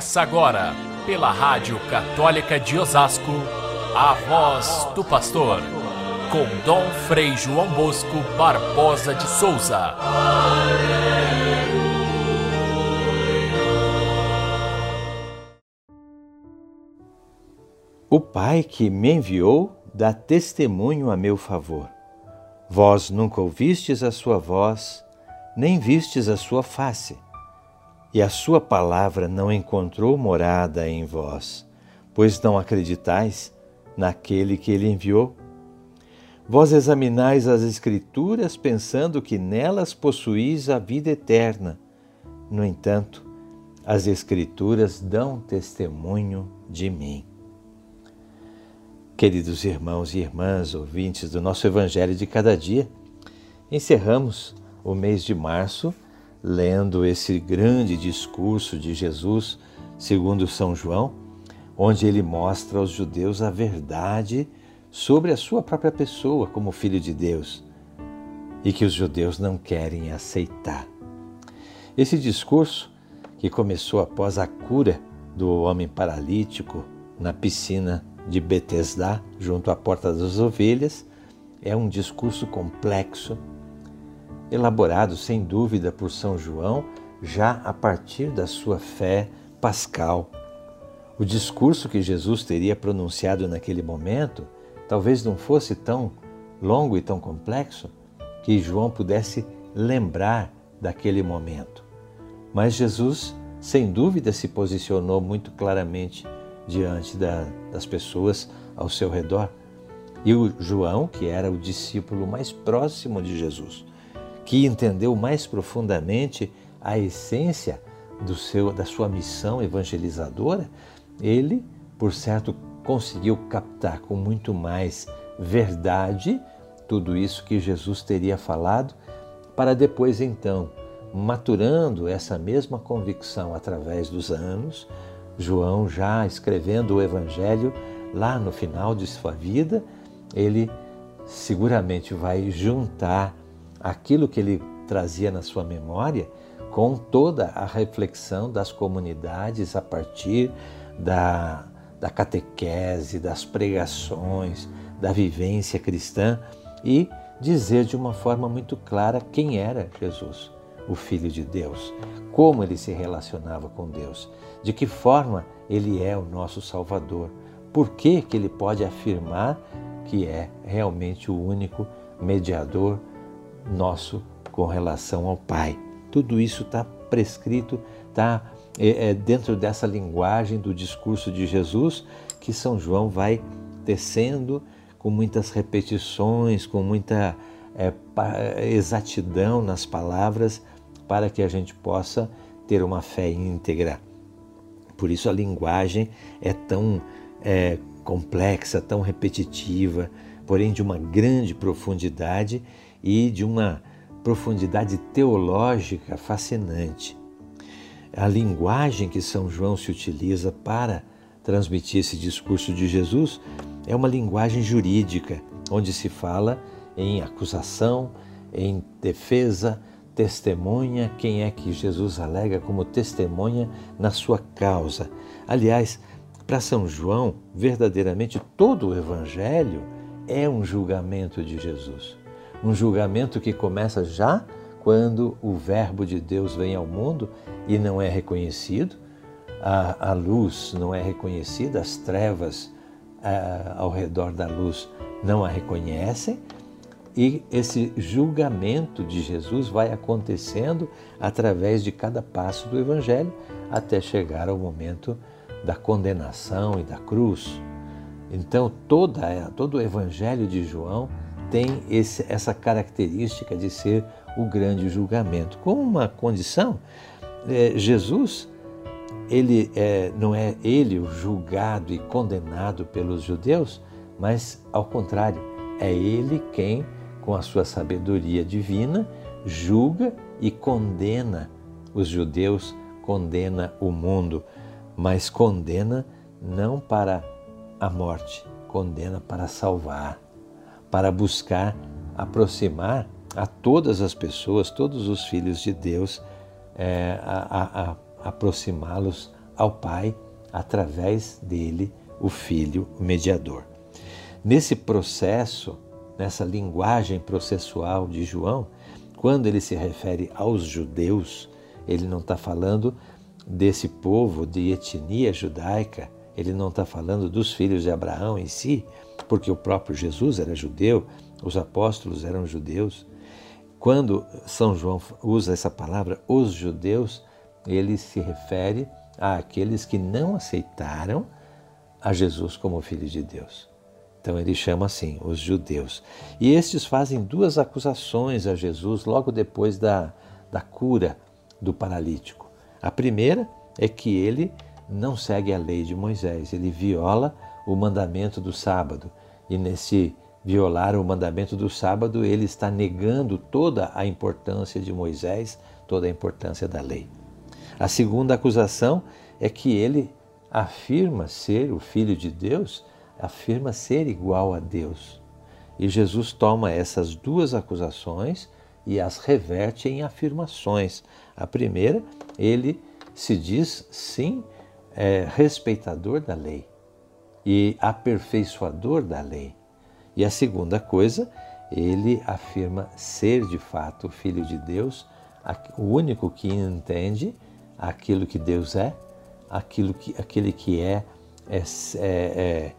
Começa agora, pela Rádio Católica de Osasco, a voz do pastor, com Dom Frei João Bosco Barbosa de Souza. O Pai que me enviou dá testemunho a meu favor. Vós nunca ouvistes a sua voz, nem vistes a sua face e a sua palavra não encontrou morada em vós, pois não acreditais naquele que ele enviou. Vós examinais as Escrituras pensando que nelas possuís a vida eterna. No entanto, as Escrituras dão testemunho de mim. Queridos irmãos e irmãs, ouvintes do nosso Evangelho de cada dia, encerramos o mês de março lendo esse grande discurso de Jesus, segundo São João, onde ele mostra aos judeus a verdade sobre a sua própria pessoa como filho de Deus e que os judeus não querem aceitar. Esse discurso, que começou após a cura do homem paralítico na piscina de Betesda, junto à porta das ovelhas, é um discurso complexo elaborado sem dúvida por São João já a partir da sua fé pascal. O discurso que Jesus teria pronunciado naquele momento talvez não fosse tão longo e tão complexo que João pudesse lembrar daquele momento. Mas Jesus, sem dúvida, se posicionou muito claramente diante da, das pessoas ao seu redor. E o João, que era o discípulo mais próximo de Jesus, que entendeu mais profundamente a essência do seu, da sua missão evangelizadora, ele, por certo, conseguiu captar com muito mais verdade tudo isso que Jesus teria falado, para depois então, maturando essa mesma convicção através dos anos, João já escrevendo o Evangelho lá no final de sua vida, ele seguramente vai juntar aquilo que ele trazia na sua memória com toda a reflexão das comunidades a partir da, da catequese, das pregações, da vivência cristã e dizer de uma forma muito clara quem era Jesus, o Filho de Deus, como ele se relacionava com Deus, de que forma ele é o nosso Salvador, por que, que ele pode afirmar que é realmente o único mediador nosso com relação ao Pai. Tudo isso está prescrito, está é, é, dentro dessa linguagem do discurso de Jesus que São João vai tecendo com muitas repetições, com muita é, exatidão nas palavras, para que a gente possa ter uma fé íntegra. Por isso a linguagem é tão é, complexa, tão repetitiva, porém de uma grande profundidade e de uma profundidade teológica fascinante. A linguagem que São João se utiliza para transmitir esse discurso de Jesus é uma linguagem jurídica, onde se fala em acusação, em defesa, testemunha, quem é que Jesus alega como testemunha na sua causa. Aliás, para São João, verdadeiramente todo o Evangelho é um julgamento de Jesus. Um julgamento que começa já quando o Verbo de Deus vem ao mundo e não é reconhecido, a, a luz não é reconhecida, as trevas a, ao redor da luz não a reconhecem, e esse julgamento de Jesus vai acontecendo através de cada passo do Evangelho até chegar ao momento da condenação e da cruz. Então, toda, todo o Evangelho de João tem esse, essa característica de ser o grande julgamento. Com uma condição, é, Jesus, ele é, não é ele o julgado e condenado pelos judeus, mas ao contrário, é ele quem, com a sua sabedoria divina, julga e condena os judeus, condena o mundo, mas condena não para a morte, condena para salvar para buscar aproximar a todas as pessoas, todos os filhos de Deus, é, a, a, a aproximá-los ao Pai através dele, o Filho mediador. Nesse processo, nessa linguagem processual de João, quando ele se refere aos judeus, ele não está falando desse povo de etnia judaica, ele não está falando dos filhos de Abraão em si, porque o próprio Jesus era judeu, os apóstolos eram judeus. Quando São João usa essa palavra, os judeus, ele se refere àqueles que não aceitaram a Jesus como Filho de Deus. Então ele chama assim, os judeus. E estes fazem duas acusações a Jesus logo depois da, da cura do paralítico. A primeira é que ele não segue a lei de Moisés, ele viola o mandamento do sábado. E nesse violar o mandamento do sábado, ele está negando toda a importância de Moisés, toda a importância da lei. A segunda acusação é que ele afirma ser o filho de Deus, afirma ser igual a Deus. E Jesus toma essas duas acusações e as reverte em afirmações. A primeira, ele se diz sim é, respeitador da lei e aperfeiçoador da lei. E a segunda coisa, ele afirma ser de fato o Filho de Deus, o único que entende aquilo que Deus é, aquilo que, aquele que é, é, é, é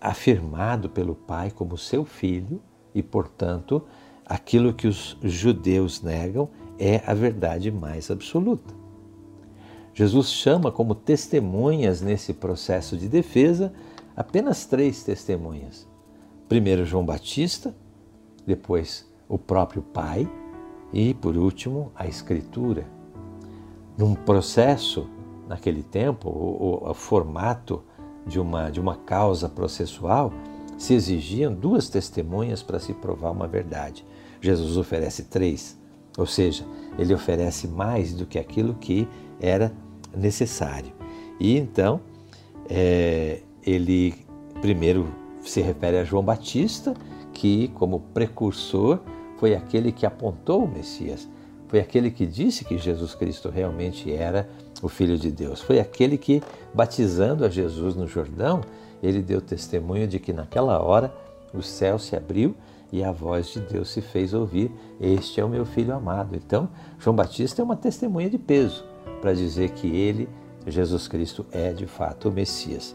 afirmado pelo Pai como seu filho e, portanto, aquilo que os judeus negam é a verdade mais absoluta. Jesus chama como testemunhas nesse processo de defesa apenas três testemunhas. Primeiro, João Batista, depois, o próprio Pai e, por último, a Escritura. Num processo, naquele tempo, o, o, o formato de uma, de uma causa processual, se exigiam duas testemunhas para se provar uma verdade. Jesus oferece três, ou seja, ele oferece mais do que aquilo que era necessário. E então, é, ele primeiro se refere a João Batista, que, como precursor, foi aquele que apontou o Messias, foi aquele que disse que Jesus Cristo realmente era o Filho de Deus, foi aquele que, batizando a Jesus no Jordão, ele deu testemunho de que naquela hora o céu se abriu e a voz de Deus se fez ouvir: Este é o meu filho amado. Então, João Batista é uma testemunha de peso para dizer que ele, Jesus Cristo, é de fato o Messias.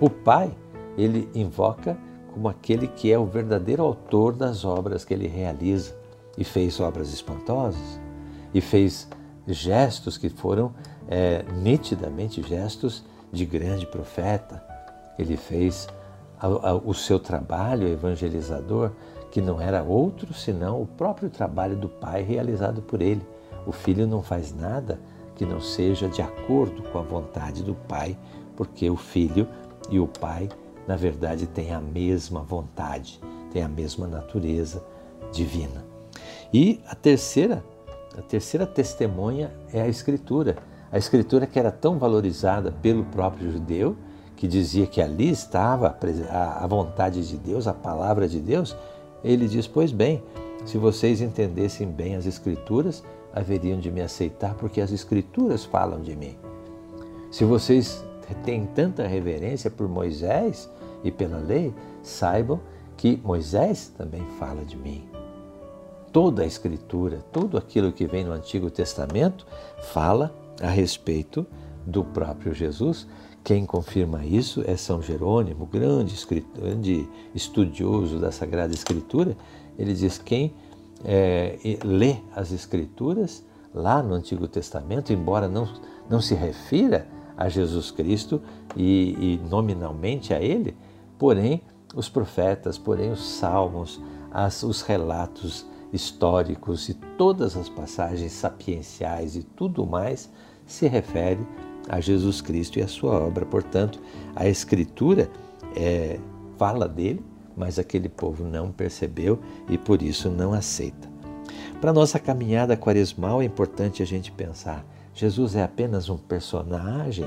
O Pai ele invoca como aquele que é o verdadeiro autor das obras que ele realiza e fez obras espantosas e fez gestos que foram é, nitidamente gestos de grande profeta. Ele fez a, a, o seu trabalho evangelizador, que não era outro senão o próprio trabalho do Pai realizado por ele. O Filho não faz nada que não seja de acordo com a vontade do Pai, porque o Filho e o Pai na verdade tem a mesma vontade, tem a mesma natureza divina. E a terceira, a terceira testemunha é a escritura. A escritura que era tão valorizada pelo próprio judeu, que dizia que ali estava a vontade de Deus, a palavra de Deus, ele diz: Pois bem, se vocês entendessem bem as Escrituras, haveriam de me aceitar, porque as Escrituras falam de mim. Se vocês têm tanta reverência por Moisés, e pela lei, saibam que Moisés também fala de mim. Toda a Escritura, tudo aquilo que vem no Antigo Testamento, fala a respeito do próprio Jesus. Quem confirma isso é São Jerônimo, grande, grande estudioso da Sagrada Escritura. Ele diz: quem é, lê as Escrituras lá no Antigo Testamento, embora não, não se refira a Jesus Cristo e, e nominalmente a Ele, Porém, os profetas, porém, os salmos, as, os relatos históricos e todas as passagens sapienciais e tudo mais se refere a Jesus Cristo e a sua obra. Portanto, a Escritura é, fala dele, mas aquele povo não percebeu e por isso não aceita. Para nossa caminhada quaresmal é importante a gente pensar: Jesus é apenas um personagem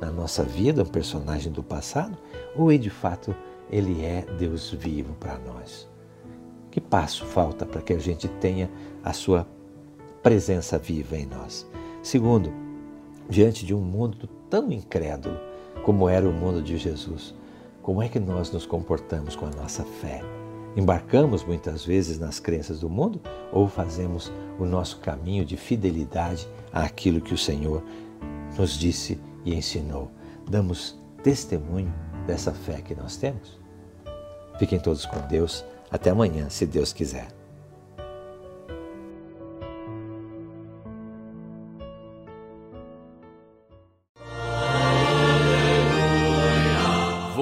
na nossa vida, um personagem do passado, ou de fato ele é Deus vivo para nós? Que passo falta para que a gente tenha a sua presença viva em nós? Segundo, diante de um mundo tão incrédulo como era o mundo de Jesus, como é que nós nos comportamos com a nossa fé? Embarcamos muitas vezes nas crenças do mundo ou fazemos o nosso caminho de fidelidade àquilo que o Senhor nos disse e ensinou? Damos testemunho dessa fé que nós temos? Fiquem todos com Deus. Até amanhã, se Deus quiser.